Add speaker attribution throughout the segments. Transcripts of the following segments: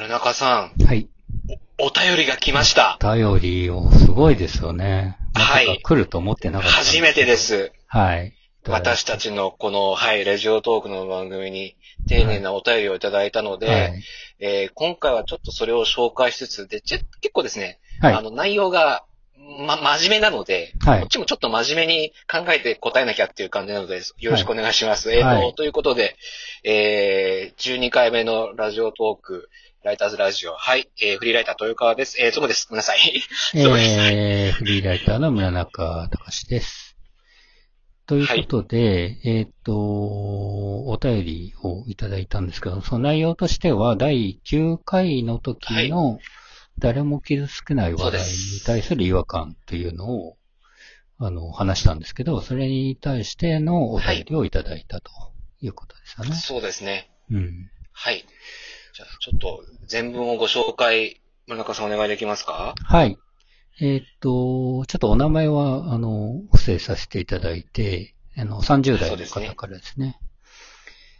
Speaker 1: 春中さ
Speaker 2: ん。はい。
Speaker 1: お、お便りが来ました。
Speaker 2: お便りを、すごいですよね。はい。来ると思ってなかった。
Speaker 1: 初めてです。
Speaker 2: はい。
Speaker 1: 私たちのこの、はい、レジオトークの番組に丁寧なお便りをいただいたので、はい、えー、今回はちょっとそれを紹介しつつ、で、結構ですね、はい、あの、内容が、ま、真面目なので、はい、こっちもちょっと真面目に考えて答えなきゃっていう感じなので、よろしくお願いします。はい、えっ、ー、と、ということで、えー、12回目のラジオトーク、ライターズラジオ。はい。えー、フリーライター豊川です。えー、そうです。ごめんなさい。
Speaker 2: えー、フリーライターの村中隆です。ということで、はい、えっ、と、お便りをいただいたんですけど、その内容としては、第9回の時の、誰も傷つけない話題に対する違和感というのを、あの、話したんですけど、それに対してのお便りをいただいたということですよね。
Speaker 1: そうですね。
Speaker 2: うん。
Speaker 1: はい。じゃあ、ちょっと、全文をご紹介、村中さんお願いできますか？
Speaker 2: はい。えー、っと、ちょっとお名前は、あの、伏せさせていただいて、あの、30代の方からですね。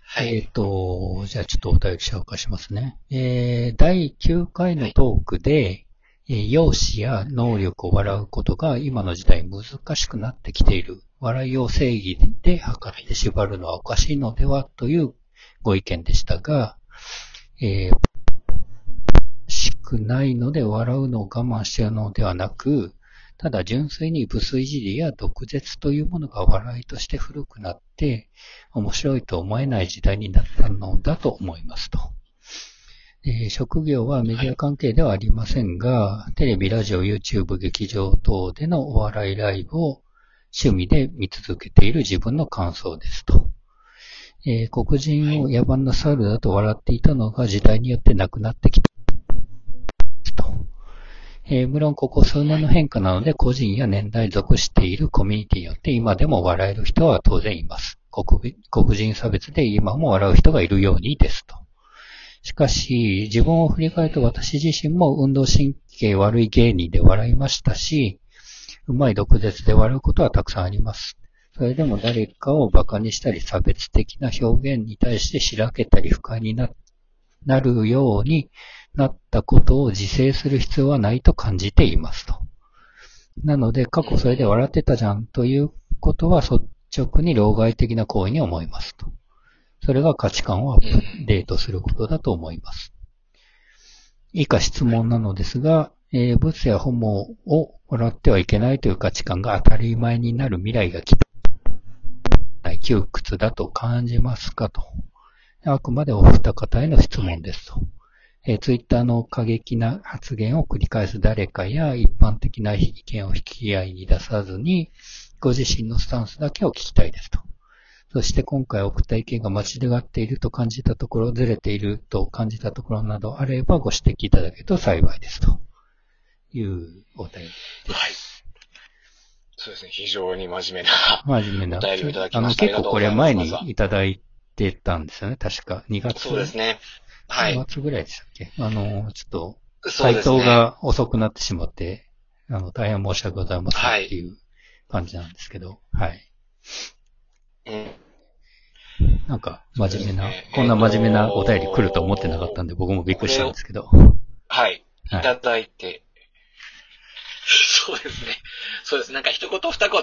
Speaker 1: はい。
Speaker 2: えっ、と、じゃあちょっとお便り紹介しますね。えー、第9回のトークで、はい、容姿や能力を笑うことが今の時代難しくなってきている。笑いを正義で測って縛るのはおかしいのではというご意見でしたが、えー、しくないので笑うのを我慢しているのではなく、ただ純粋に無粋いじりや毒舌というものが笑いとして古くなって、面白いと思えない時代になったのだと思いますと。えー、職業はメディア関係ではありませんが、はい、テレビ、ラジオ、YouTube、劇場等でのお笑いライブを趣味で見続けている自分の感想ですと。えー、黒人を野蛮な猿だと笑っていたのが時代によってなくなってきた。と。えー、無論ここ数年の変化なので個人や年代属しているコミュニティによって今でも笑える人は当然います。黒黒人差別で今も笑う人がいるようにですと。しかし、自分を振り返ると私自身も運動神経悪い芸人で笑いましたし、うまい毒舌で笑うことはたくさんあります。それでも誰かを馬鹿にしたり差別的な表現に対してしらけたり不快にななるようになったことを自制する必要はないと感じていますと。なので、過去それで笑ってたじゃんということは率直に老害的な行為に思いますと。それが価値観をアップデートすることだと思います。以下質問なのですが、えー、物やホモを笑ってはいけないという価値観が当たり前になる未来が来た。窮屈だと感じますかと。あくまでお二方への質問ですと。えー、ツイッターの過激な発言を繰り返す誰かや一般的な意見を引き合いに出さずに、ご自身のスタンスだけを聞きたいですと。そして今回送った意見が間違っていると感じたところ、ずれていると感じたところなどあればご指摘いただけると幸いですというお便りです。
Speaker 1: はい。そうですね。非常に真面目な。
Speaker 2: 真面目な。
Speaker 1: お便りをいただきました。
Speaker 2: あの、結構これ前にいただいてたんですよね。確か。2月。
Speaker 1: そうですね。はい。
Speaker 2: 2月ぐらいでしたっけ？あの、ちょっと、回答が遅くなってしまって、あの、大変申し訳ございませんっていう感じなんですけど、はい。
Speaker 1: うん。
Speaker 2: なんか、真面目な、ね、こんな真面目なお便り来ると思ってなかったんで、僕もびっくりしたんですけど。
Speaker 1: はい。いただいて、そうですね。そうです。なんか一言二言、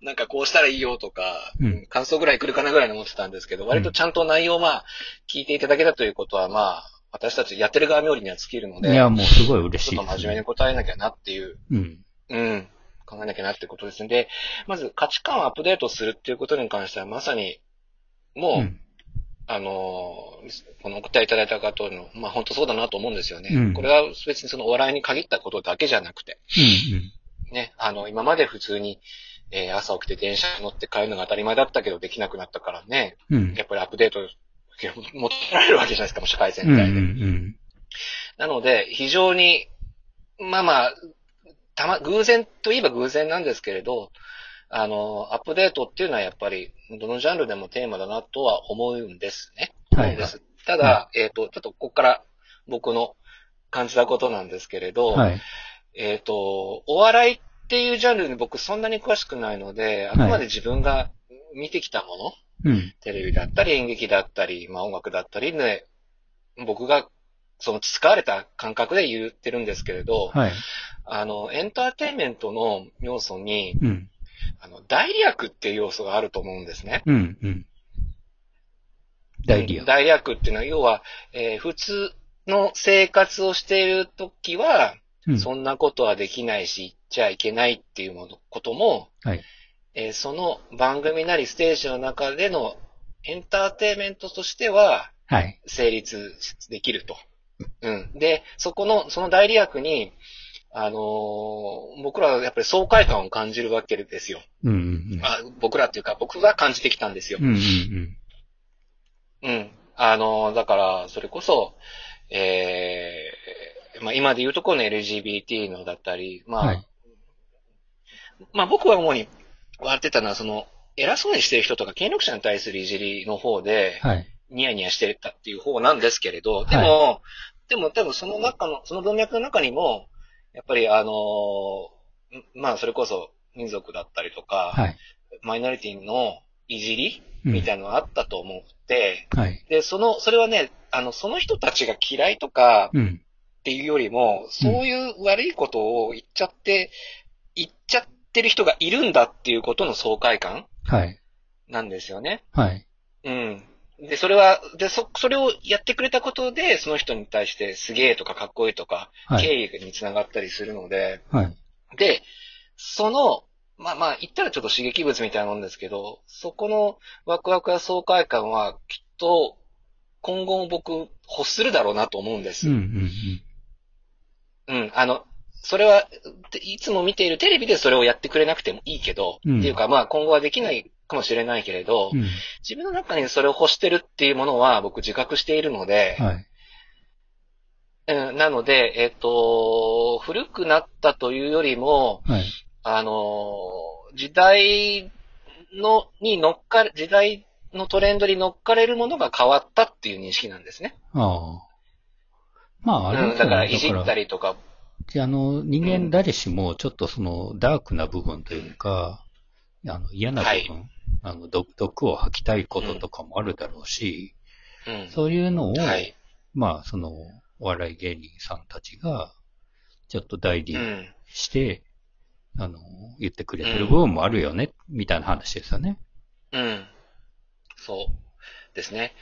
Speaker 1: なんかこうしたらいいよとか、うん、感想ぐらい来るかなぐらいに思ってたんですけど、割とちゃんと内容まあ、聞いていただけたということはまあ、私たちやってる側冥利には尽きるので。
Speaker 2: いや、もうすごい嬉しい、
Speaker 1: ね、ちょっと真面目に答えなきゃなっていう。
Speaker 2: うん。
Speaker 1: うん。考えなきゃなってことですんで、まず価値観をアップデートするっていうことに関してはまさに、もう、うんあの、このお答えいただいた方の、まあ本当そうだなと思うんですよね。うん、これは別にそのお笑いに限ったことだけじゃなくて、
Speaker 2: うんうん、
Speaker 1: ね、あの、今まで普通に、えー、朝起きて電車に乗って帰るのが当たり前だったけどできなくなったからね、
Speaker 2: うん、
Speaker 1: やっぱりアップデート求められるわけじゃないですか、もう社会全体で。
Speaker 2: うんうんうん、
Speaker 1: なので、非常に、まあまあ、たま、偶然といえば偶然なんですけれど、あの、アップデートっていうのはやっぱり、どのジャンルでもテーマだなとは思うんですね。
Speaker 2: はい、
Speaker 1: はい、ただ、はい、えっ、ー、と、ちょっとここから僕の感じたことなんですけれど、
Speaker 2: はい、
Speaker 1: えっ、ー、と、お笑いっていうジャンルに僕そんなに詳しくないので、あくまで自分が見てきたも
Speaker 2: の、うん、
Speaker 1: テレビだったり演劇だったり、まあ音楽だったりで、僕が好その使われた感覚で言ってるんですけれど、
Speaker 2: はい。
Speaker 1: あの、エンターテインメントの要素に、
Speaker 2: うん。
Speaker 1: あの、代理悪っていう要素があると思うんですね。
Speaker 2: うん。うん。代理や。
Speaker 1: 代っていうのは、要は、えー普通の生活をしているときは、
Speaker 2: うん。
Speaker 1: そんなことはできないし、言っちゃいけないっていうものことも、
Speaker 2: はい。
Speaker 1: えーその番組なりステージの中でのエンターテインメントとしては
Speaker 2: はい。
Speaker 1: 成立できると。うん。で、そこの、その代理役に、あのー僕らはやっぱり爽快感を感じるわけですよ。
Speaker 2: うん。うん。
Speaker 1: あ僕らっていうか、僕が感じてきたんですよ
Speaker 2: う。ん。うん。
Speaker 1: うん。あのーだから、それこそ、えーまあ今で言うところの LGBT のだったり、まあ、
Speaker 2: はい。
Speaker 1: まあ僕は主に割ってたのは、その、偉そうにしてる人とか権力者に対するいじりの方で、
Speaker 2: はい。
Speaker 1: ニヤニヤしてたっていう方なんですけれど、でも、でも多分その中の、その文脈の中にも、やっぱりあのーんまあそれこそ民族だったりとか、
Speaker 2: はい。
Speaker 1: マイノリティのいじり
Speaker 2: うん
Speaker 1: みたいなのがあったと思って、
Speaker 2: はい。
Speaker 1: で、その、それはね、あの、その人たちが嫌いとか
Speaker 2: うん。
Speaker 1: っていうよりも、そういう悪いことを言っちゃって、言っちゃってる人がいるんだっていうことの爽快感
Speaker 2: はい。
Speaker 1: なんですよね。
Speaker 2: はい。
Speaker 1: うん。で、それは、で、そ、それをやってくれたことで、その人に対してすげえとかかっこいいとか、
Speaker 2: はい。
Speaker 1: 敬意につながったりするので、
Speaker 2: はい。
Speaker 1: で、その、まあまあ、言ったらちょっと刺激物みたいなもんですけど、そこのワクワクや爽快感は、きっと、今後も僕、欲するだろうなと思うんです。
Speaker 2: うん。うん。
Speaker 1: うん、あの、それは、いつも見ているテレビでそれをやってくれなくてもいいけど、
Speaker 2: うん
Speaker 1: っていうかまあ今後はできないかもしれないけれど、
Speaker 2: うん。
Speaker 1: 自分の中にそれを欲してるっていうものは僕自覚しているので、
Speaker 2: はい。
Speaker 1: うん、なので、えっ、と、古くなったというよりも、
Speaker 2: はい。
Speaker 1: あの、時代の、に乗っかる、時代のトレンドに乗っかれるものが変わったっていう認識なんですね。
Speaker 2: ああ。まあ、あれ
Speaker 1: うん、だ。からいじったりとか、
Speaker 2: あの、人間誰しもちょっとそのダークな部分というか、あの嫌な部分、あの毒毒を吐きたいこととかもあるだろうし、
Speaker 1: うん。
Speaker 2: そういうのを、
Speaker 1: はい。
Speaker 2: まあ、その、お笑い芸人さんたちが、ちょっと代理
Speaker 1: うん。
Speaker 2: して、あの、言ってくれてる部分もあるよね、みたいな話ですよね。
Speaker 1: うん。そう。ですね。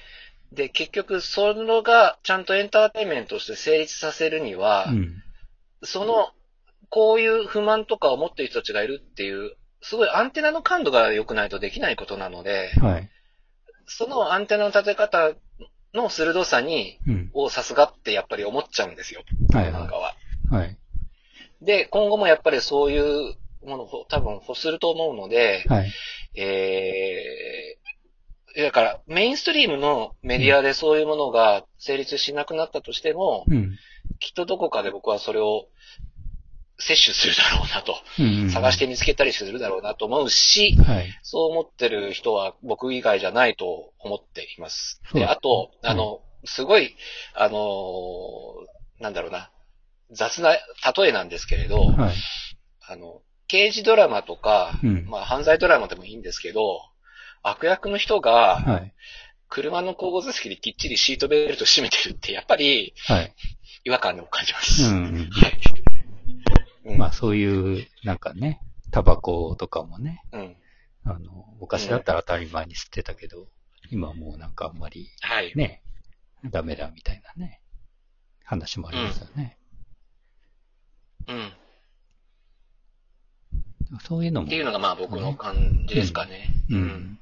Speaker 1: で、結局、それがちゃんとエンターテインメントとして成立させるには、
Speaker 2: うん。
Speaker 1: その、こういう不満とかを持っている人たちがいるっていう、すごいアンテナの感度が良くないとできないことなので、
Speaker 2: はい。
Speaker 1: そのアンテナの立て方の鋭さに、
Speaker 2: うん。
Speaker 1: をさすがってやっぱり思っちゃうんですよ。
Speaker 2: はいは
Speaker 1: なんかは。
Speaker 2: い。はい。
Speaker 1: で、今後もやっぱりそういうものを多分欲すると思うので、
Speaker 2: はい。
Speaker 1: えー、だからメインストリームのメディアでそういうものが成立しなくなったとしても、
Speaker 2: うん。
Speaker 1: きっとどこかで僕はそれを摂取するだろうなと、
Speaker 2: うんうん。
Speaker 1: 探して見つけたりするだろうなと思うし、
Speaker 2: はい。
Speaker 1: そう思ってる人は僕以外じゃないと思っています。で、あと、
Speaker 2: うん
Speaker 1: あの、すごい、あのーなんだろうな、雑な例えなんですけれど、
Speaker 2: はい。
Speaker 1: あの、刑事ドラマとか、
Speaker 2: うん
Speaker 1: まあ犯罪ドラマでもいいんですけど、悪役の人が
Speaker 2: はい。
Speaker 1: 車の後部座席できっちりシートベルト締めてるって、やっぱり
Speaker 2: はい。
Speaker 1: 違和感を感じます。
Speaker 2: うんうん。
Speaker 1: はい。うん
Speaker 2: まあ、そういう、なんかね、タバコとかもね、
Speaker 1: うん。
Speaker 2: あの、昔だったら当たり前に吸ってたけど、今はもうなんかあんまり
Speaker 1: はい。
Speaker 2: ね、ダメだみたいなね、話もありますよね。
Speaker 1: うん。
Speaker 2: そういうのも。
Speaker 1: っていうのがまあ僕の感じですかね。
Speaker 2: う。ん。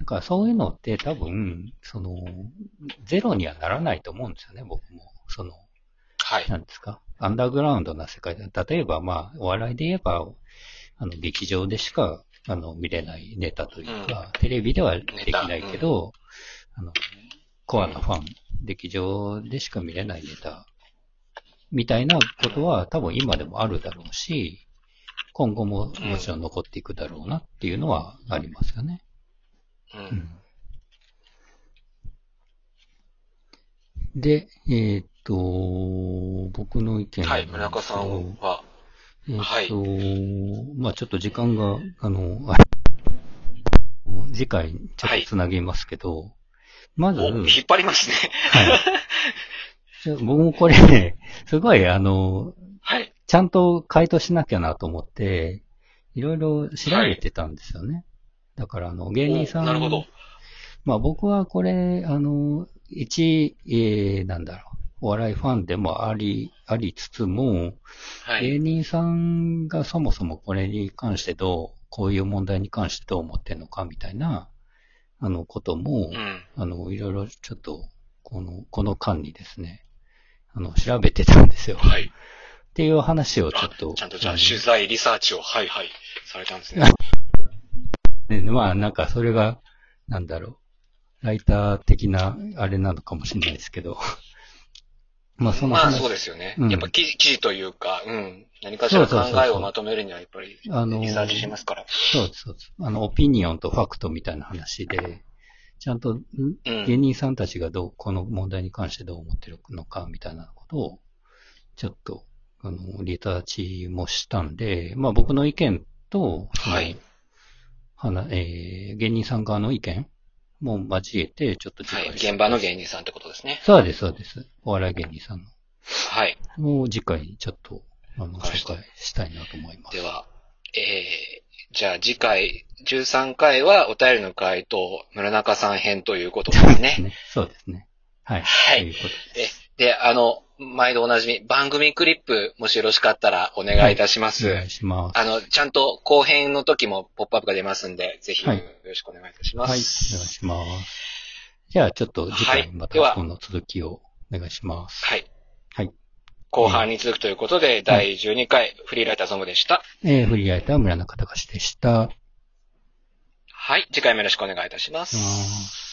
Speaker 2: だからそういうのって多分、その、ゼロにはならないと思うんですよね、僕も。その、
Speaker 1: はい。
Speaker 2: なんですか、アンダーグラウンドな世界。で、例えばまあ、お笑いで言えば、あの、劇場でしか、あの、見れないネタというか、テレビではできないけど、あの、コアなファン、劇場でしか見れないネタ、みたいなことは多分今でもあるだろうし、今後ももちろん残っていくだろうなっていうのはありますよね。
Speaker 1: う。
Speaker 2: うん。んで、えーっと、僕の意見
Speaker 1: はい。村中さんは、
Speaker 2: えーっ
Speaker 1: はい
Speaker 2: と、まあちょっと時間が、あの、あ次回ちょっとつなげますけど、まず、
Speaker 1: お、引っ張りますね。
Speaker 2: はい 僕もこれね、すごい、あの、
Speaker 1: はい。
Speaker 2: ちゃんと回答しなきゃなと思って、いろいろ調べてたんですよね。はい、だから、あの、芸人さん。
Speaker 1: なるほど。
Speaker 2: まあ僕はこれ、あの、一、えー、なんだろう。お笑いファンでもあり、ありつつも、はい、芸人さんがそもそもこれに関してどう、こういう問題に関してどう思ってんのかみたいな、あの、ことも、うん、あの、いろいろちょっと、この、この間にですね、あの、調べてたんですよ。
Speaker 1: はい。
Speaker 2: っていう話をちょっと。
Speaker 1: ちゃんとじゃあ取材、リサーチを、はいはい、されたんです
Speaker 2: ね。ねまあ、なんかそれが、なんだろう、ライター的な、あれなのかもしれないですけど。
Speaker 1: まあ、そのまあ、そうですよね。うん、やっぱ記事、記事というか、うん。何かしら考えをまとめるには、やっぱり、あの、リサーチしますから。
Speaker 2: そうそうです。あの、オピニオンとファクトみたいな話で、ちゃんと、芸人さんたちがどう、この問題に関してどう思ってるのか、みたいなことを、ちょっと、あの、リサーチもしたんで、まあ僕の意見と、
Speaker 1: はい。
Speaker 2: はな、えー、芸人さん側の意見も交えて、ちょっと
Speaker 1: はい。現場の芸人さんってことですね。
Speaker 2: そうです、そうです。お笑い芸人さんの。
Speaker 1: はい。
Speaker 2: もう次回、ちょっと、あの、紹介したいなと思います。
Speaker 1: では、えー、じゃあ次回、13回はお便りの回答、村中さん編ということですね。
Speaker 2: そうですね。はい。
Speaker 1: はい。ということです。で、あの、毎度おなじみ、番組クリップ、もしよろしかったらお願いいたします。
Speaker 2: はい、お願いします。
Speaker 1: あの、ちゃんと後編の時もポップアップが出ますんで、ぜひよろしくお願いいたします。はい、
Speaker 2: お願いします。じゃあ、ちょっと次回またこの続きをお願いします。
Speaker 1: はい。
Speaker 2: はい。
Speaker 1: 後半に続くということで、第12回、フリーライターゾムでした。
Speaker 2: えー、フリーライター村中隆でした。
Speaker 1: はい、次回もよろしくお願いいたします。